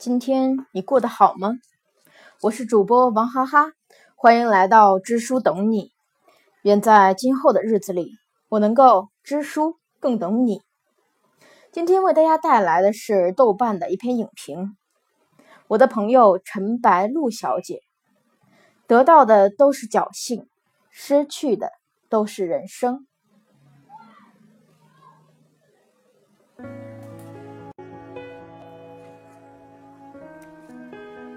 今天你过得好吗？我是主播王哈哈，欢迎来到知书懂你。愿在今后的日子里，我能够知书更懂你。今天为大家带来的是豆瓣的一篇影评。我的朋友陈白露小姐，得到的都是侥幸，失去的都是人生。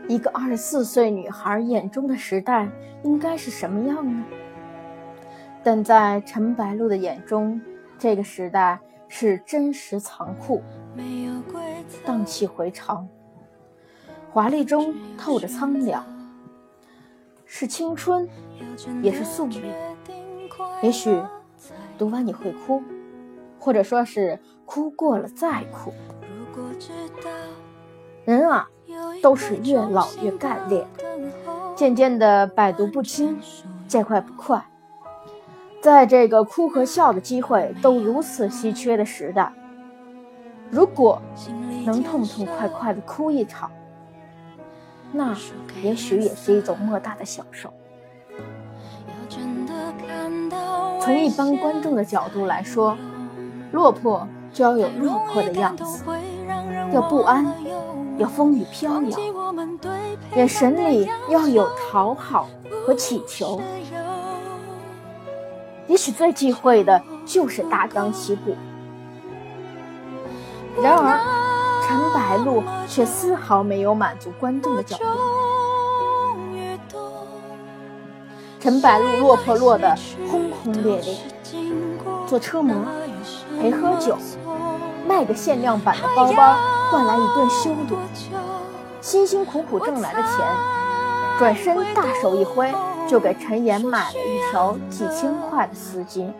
一个二十四岁女孩眼中的时代应该是什么样呢？但在陈白露的眼中，这个时代是真实残酷，荡气回肠，华丽中透着苍凉，是青春，也是宿命。也许读完你会哭，或者说是哭过了再哭。人啊。都是越老越干练，渐渐的百毒不侵，见快不快。在这个哭和笑的机会都如此稀缺的时代，如果能痛痛快快的哭一场，那也许也是一种莫大的享受。从一般观众的角度来说，落魄就要有落魄的样子，要不安。要风雨飘摇，眼神里要有讨好和祈求。也许最忌讳的就是大张旗鼓。然而，陈白露却丝毫没有满足观众的角度。陈白露落魄落得轰轰烈烈，做车模，陪喝酒，卖个限量版的包包。换来一顿羞辱，辛辛苦苦挣来的钱，转身大手一挥，就给陈岩买了一条几千块的丝巾。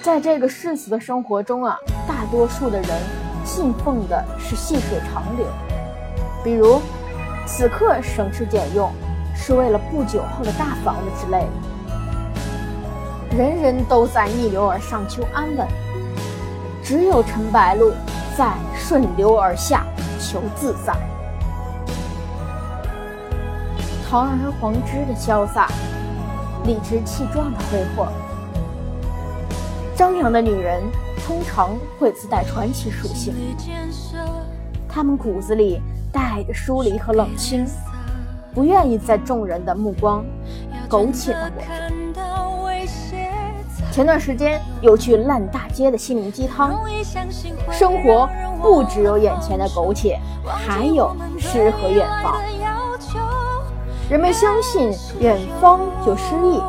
在这个世俗的生活中啊，大多数的人信奉的是细水长流，比如此刻省吃俭用，是为了不久后的大房子之类的。人人都在逆流而上求安稳。只有陈白露在顺流而下求自在，堂而皇之的潇洒，理直气壮的挥霍。张扬的女人通常会自带传奇属性，她们骨子里带着疏离和冷清，不愿意在众人的目光苟且的活着。前段时间有句烂大街的心灵鸡汤：生活不只有眼前的苟且，还有诗和远方。人们相信远方就诗意，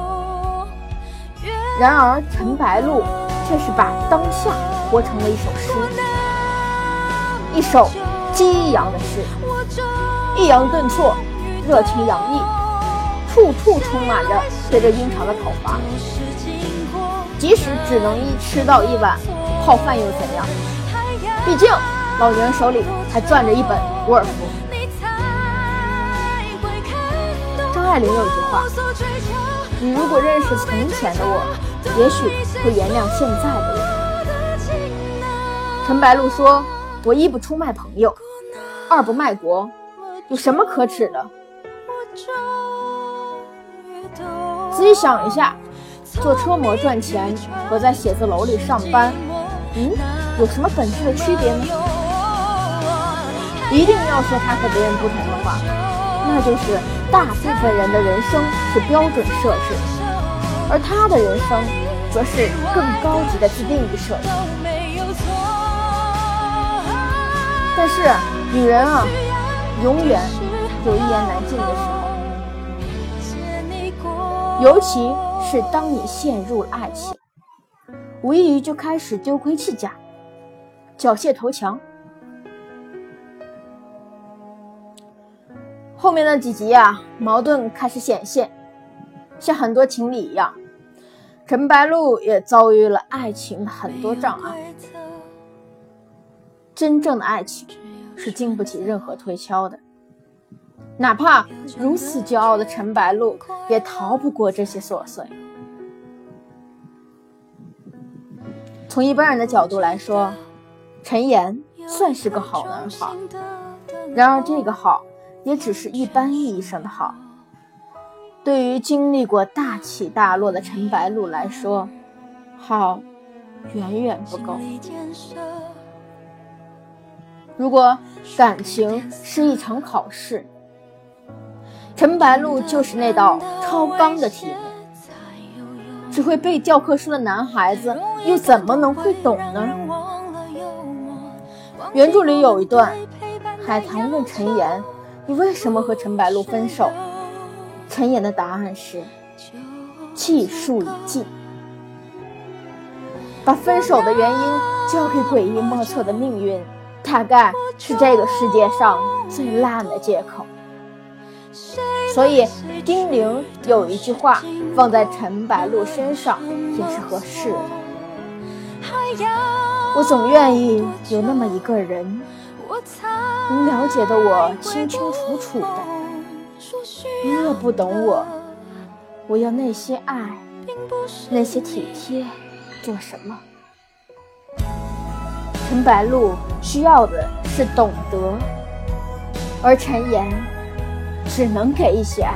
然而陈白露却是把当下活成了一首诗，一首激扬的诗，抑扬顿挫，热情洋溢，处处充满着随着晕长的讨伐。即使只能一吃到一碗泡饭又怎样？毕竟老娘手里还攥着一本伍尔夫。张爱玲有句话：“你如果认识从前的我，也许会原谅现在的我。”陈白露说：“我一不出卖朋友，二不卖国，有什么可耻的？仔细想一下。”做车模赚钱和在写字楼里上班，嗯，有什么本质的区别呢？一定要说他和别人不同的话，那就是大部分人的人生是标准设置，而他的人生则是更高级的自定义设置。但是女人啊，永远有一言难尽的时候，尤其。是当你陷入了爱情，无异于就开始丢盔弃甲、缴械投降。后面那几集啊，矛盾开始显现，像很多情侣一样，陈白露也遭遇了爱情的很多障碍。真正的爱情是经不起任何推敲的。哪怕如此骄傲的陈白露，也逃不过这些琐碎。从一般人的角度来说，陈岩算是个好男孩。然而，这个好也只是一般意义上的好。对于经历过大起大落的陈白露来说，好远远不够。如果感情是一场考试，陈白露就是那道超纲的题目。只会背教科书的男孩子又怎么能会懂呢？原著里有一段，海棠问陈岩：“你为什么和陈白露分手？”陈岩的答案是：“气数已尽。”把分手的原因交给诡异莫测的命运，大概是这个世界上最烂的借口。所以，丁玲有一句话放在陈白露身上也是合适的。我总愿意有那么一个人，能了解的我清清楚楚的。你若不懂我，我要那些爱，那些体贴，做什么？陈白露需要的是懂得，而陈岩只能给一些爱。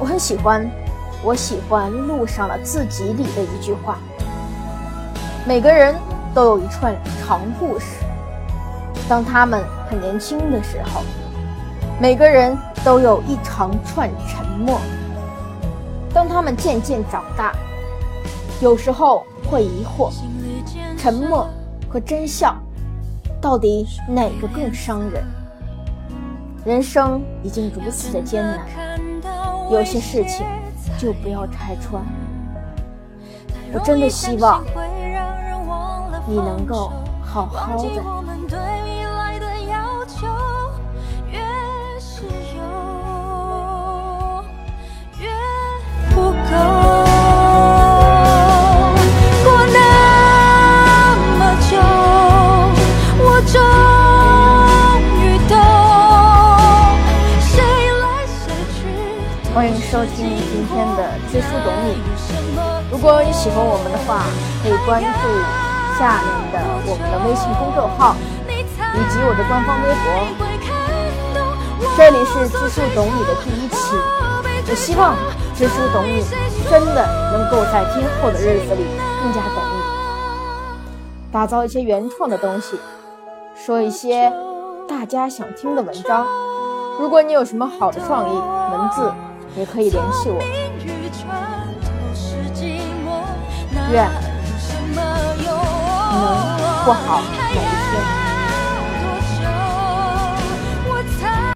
我很喜欢，我喜欢路上的字集里的一句话：每个人都有一串长故事。当他们很年轻的时候，每个人都有一长串沉默；当他们渐渐长大，有时候会疑惑，沉默和真相到底哪个更伤人？人生已经如此的艰难，有些事情就不要拆穿。我真的希望你能够好好的。迎收听今天的知书懂你。如果你喜欢我们的话，可以关注下面的我们的微信公众号以及我的官方微博。这里是知书懂你的第一期，我希望知书懂你真的能够在今后的日子里更加懂你，打造一些原创的东西，说一些大家想听的文章。如果你有什么好的创意文字，也可以联系我。愿你能过好每一天。